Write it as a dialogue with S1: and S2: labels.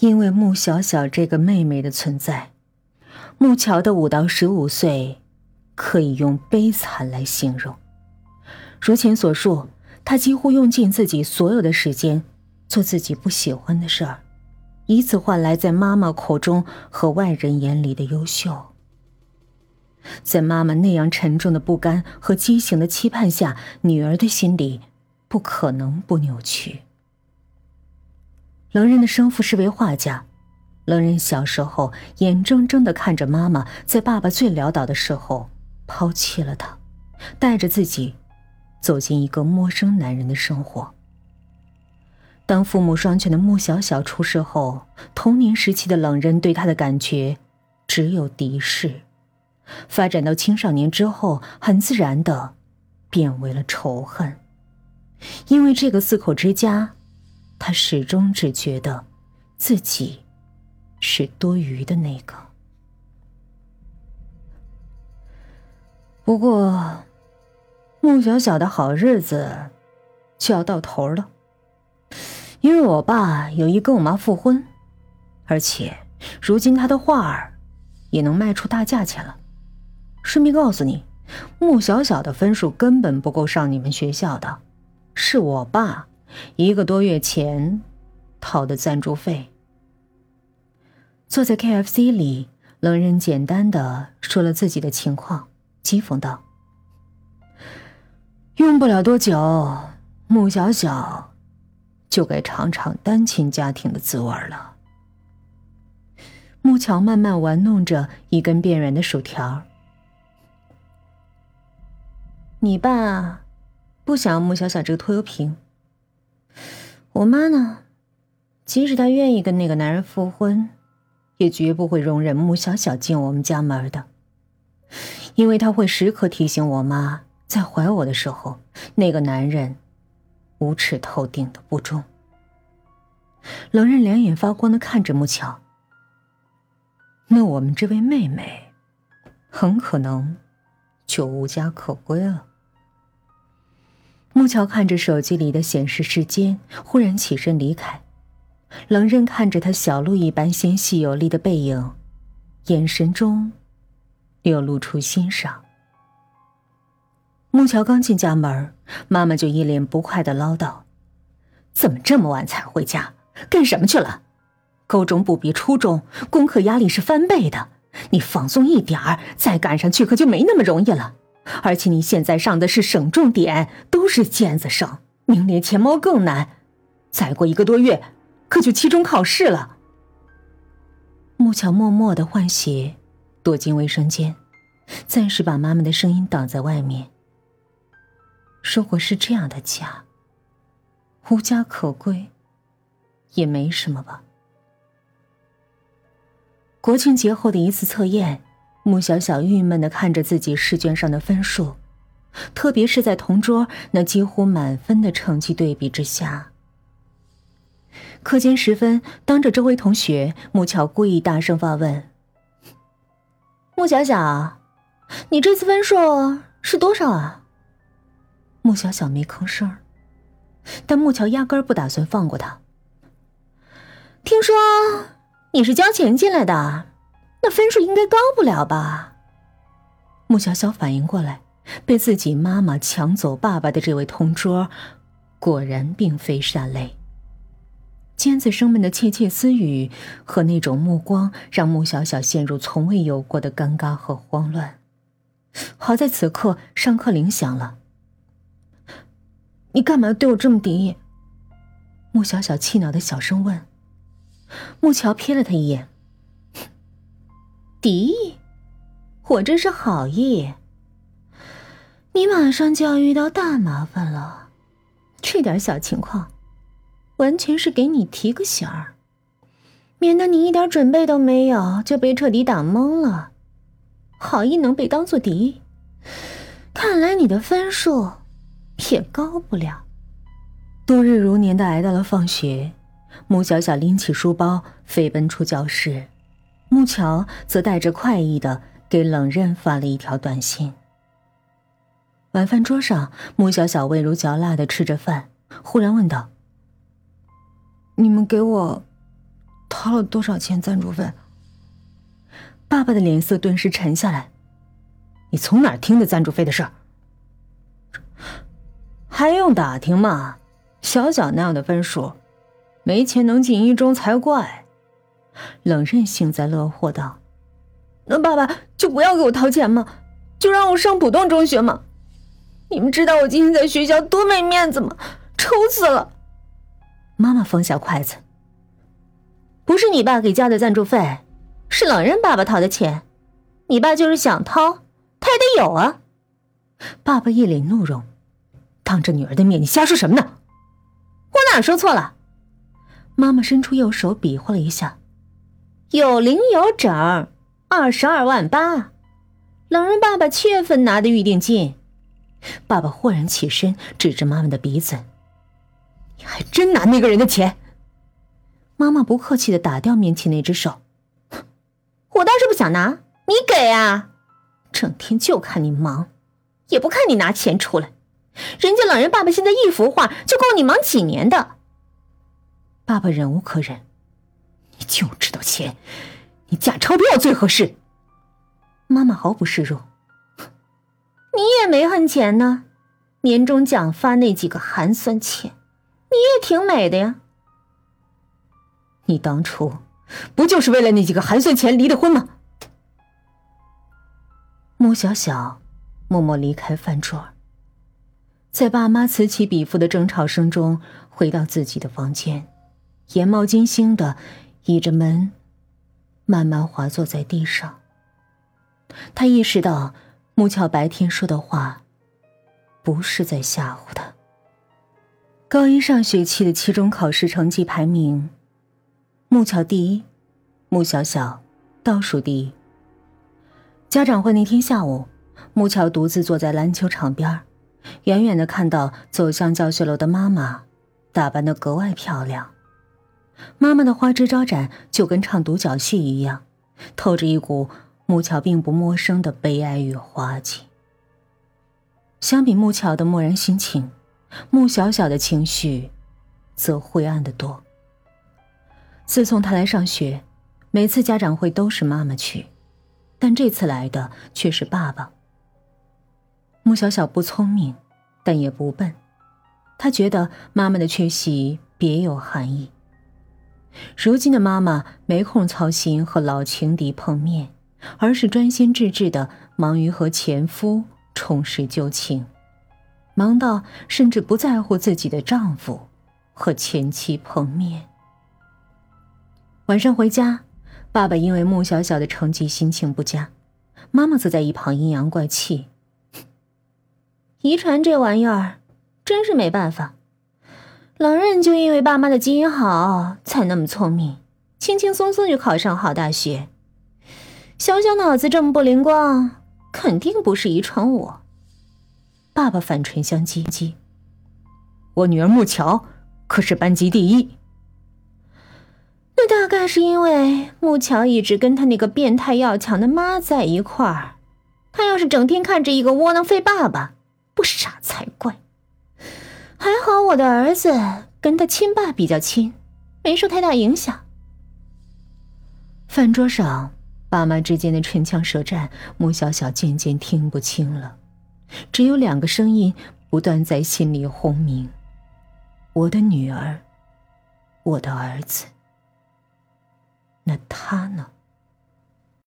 S1: 因为穆小小这个妹妹的存在，穆乔的五到十五岁可以用悲惨来形容。如前所述，他几乎用尽自己所有的时间做自己不喜欢的事儿，以此换来在妈妈口中和外人眼里的优秀。在妈妈那样沉重的不甘和畸形的期盼下，女儿的心里不可能不扭曲。冷人的生父是位画家，冷人小时候眼睁睁的看着妈妈在爸爸最潦倒的时候抛弃了他，带着自己走进一个陌生男人的生活。当父母双全的穆小小出世后，童年时期的冷人对他的感觉只有敌视。发展到青少年之后，很自然的变为了仇恨，因为这个四口之家，他始终只觉得自己是多余的那个。不过，穆小小的好日子就要到头了，因为我爸有意跟我妈复婚，而且如今他的画儿也能卖出大价钱了。顺便告诉你，穆小小的分数根本不够上你们学校的，是我爸一个多月前掏的赞助费。坐在 KFC 里，冷人简单的说了自己的情况，讥讽道：“用不了多久，穆小小就该尝尝单亲家庭的滋味了。”穆乔慢慢玩弄着一根边缘的薯条。你爸不想要穆小小这个拖油瓶。我妈呢，即使她愿意跟那个男人复婚，也绝不会容忍穆小小进我们家门的，因为她会时刻提醒我妈，在怀我的时候，那个男人无耻透顶的不忠。冷人两眼发光的看着穆乔，那我们这位妹妹，很可能就无家可归了。木桥看着手机里的显示时间，忽然起身离开。冷刃看着他小鹿一般纤细有力的背影，眼神中流露出欣赏。木桥刚进家门，妈妈就一脸不快的唠叨：“怎么这么晚才回家？干什么去了？高中不比初中，功课压力是翻倍的。你放松一点儿，再赶上去可就没那么容易了。”而且你现在上的是省重点，都是尖子生，明年前毛更难。再过一个多月，可就期中考试了。木桥默默的换鞋，躲进卫生间，暂时把妈妈的声音挡在外面。如果是这样的家，无家可归，也没什么吧。国庆节后的一次测验。穆小小郁闷的看着自己试卷上的分数，特别是在同桌那几乎满分的成绩对比之下。课间时分，当着周围同学，穆乔故意大声发问：“穆小小，你这次分数是多少啊？”穆小小没吭声，但穆乔压根儿不打算放过他。听说你是交钱进来的。那分数应该高不了吧？穆小小反应过来，被自己妈妈抢走爸爸的这位同桌，果然并非善类。尖子生们的窃窃私语和那种目光，让穆小小陷入从未有过的尴尬和慌乱。好在此刻上课铃响了。你干嘛对我这么敌意？穆小小气恼的小声问。穆乔瞥了他一眼。敌意，我这是好意。你马上就要遇到大麻烦了，这点小情况，完全是给你提个醒儿，免得你一点准备都没有就被彻底打懵了。好意能被当做敌意？看来你的分数也高不了。度日如年的挨到了放学，穆小小拎起书包飞奔出教室。木桥则带着快意的给冷刃发了一条短信。晚饭桌上，穆小小味如嚼蜡的吃着饭，忽然问道：“你们给我掏了多少钱赞助费？爸爸的脸色顿时沉下来。你从哪儿听的赞助费的事儿？还用打听吗？小小那样的分数，没钱能进一中才怪。冷刃幸灾乐祸道：“那爸爸就不要给我掏钱吗？就让我上普通中学吗？你们知道我今天在学校多没面子吗？愁死了！”妈妈放下筷子。不是你爸给交的赞助费，是冷刃爸爸掏的钱。你爸就是想掏，他也得有啊。爸爸一脸怒容，当着女儿的面，你瞎说什么呢？我哪说错了？妈妈伸出右手比划了一下，有零有整，二十二万八。冷人爸爸七月份拿的预定金。爸爸豁然起身，指着妈妈的鼻子：“你还真拿那个人的钱？”妈妈不客气的打掉面前那只手，我倒是不想拿，你给啊！整天就看你忙，也不看你拿钱出来。人家冷人爸爸现在一幅画就够你忙几年的。爸爸忍无可忍，就知道钱，你假钞票最合适。妈妈毫不示弱，你也没恨钱呢，年终奖发那几个寒酸钱，你也挺美的呀。你当初不就是为了那几个寒酸钱离的婚吗？穆小小默默离开饭桌，在爸妈此起彼伏的争吵声中，回到自己的房间，眼冒金星的倚着门，慢慢滑坐在地上。他意识到木桥白天说的话，不是在吓唬他。高一上学期的期中考试成绩排名。木桥第一，木小小倒数第一。家长会那天下午，木桥独自坐在篮球场边远远的看到走向教学楼的妈妈，打扮的格外漂亮。妈妈的花枝招展，就跟唱独角戏一样，透着一股木桥并不陌生的悲哀与滑稽。相比木桥的漠然心情，穆小小的情绪，则灰暗的多。自从他来上学，每次家长会都是妈妈去，但这次来的却是爸爸。穆小小不聪明，但也不笨，他觉得妈妈的缺席别有含义。如今的妈妈没空操心和老情敌碰面，而是专心致志的忙于和前夫重拾旧情，忙到甚至不在乎自己的丈夫和前妻碰面。晚上回家，爸爸因为穆小小的成绩心情不佳，妈妈则在一旁阴阳怪气：“遗传这玩意儿，真是没办法。冷刃就因为爸妈的基因好，才那么聪明，轻轻松松就考上好大学。小小脑子这么不灵光，肯定不是遗传我。”爸爸反唇相讥：“我女儿穆乔可是班级第一。”那大概是因为木桥一直跟他那个变态要强的妈在一块儿，他要是整天看着一个窝囊废爸爸，不傻才怪。还好我的儿子跟他亲爸比较亲，没受太大影响。饭桌上，爸妈之间的唇枪舌战，穆小小渐渐听不清了，只有两个声音不断在心里轰鸣：我的女儿，我的儿子。那他呢？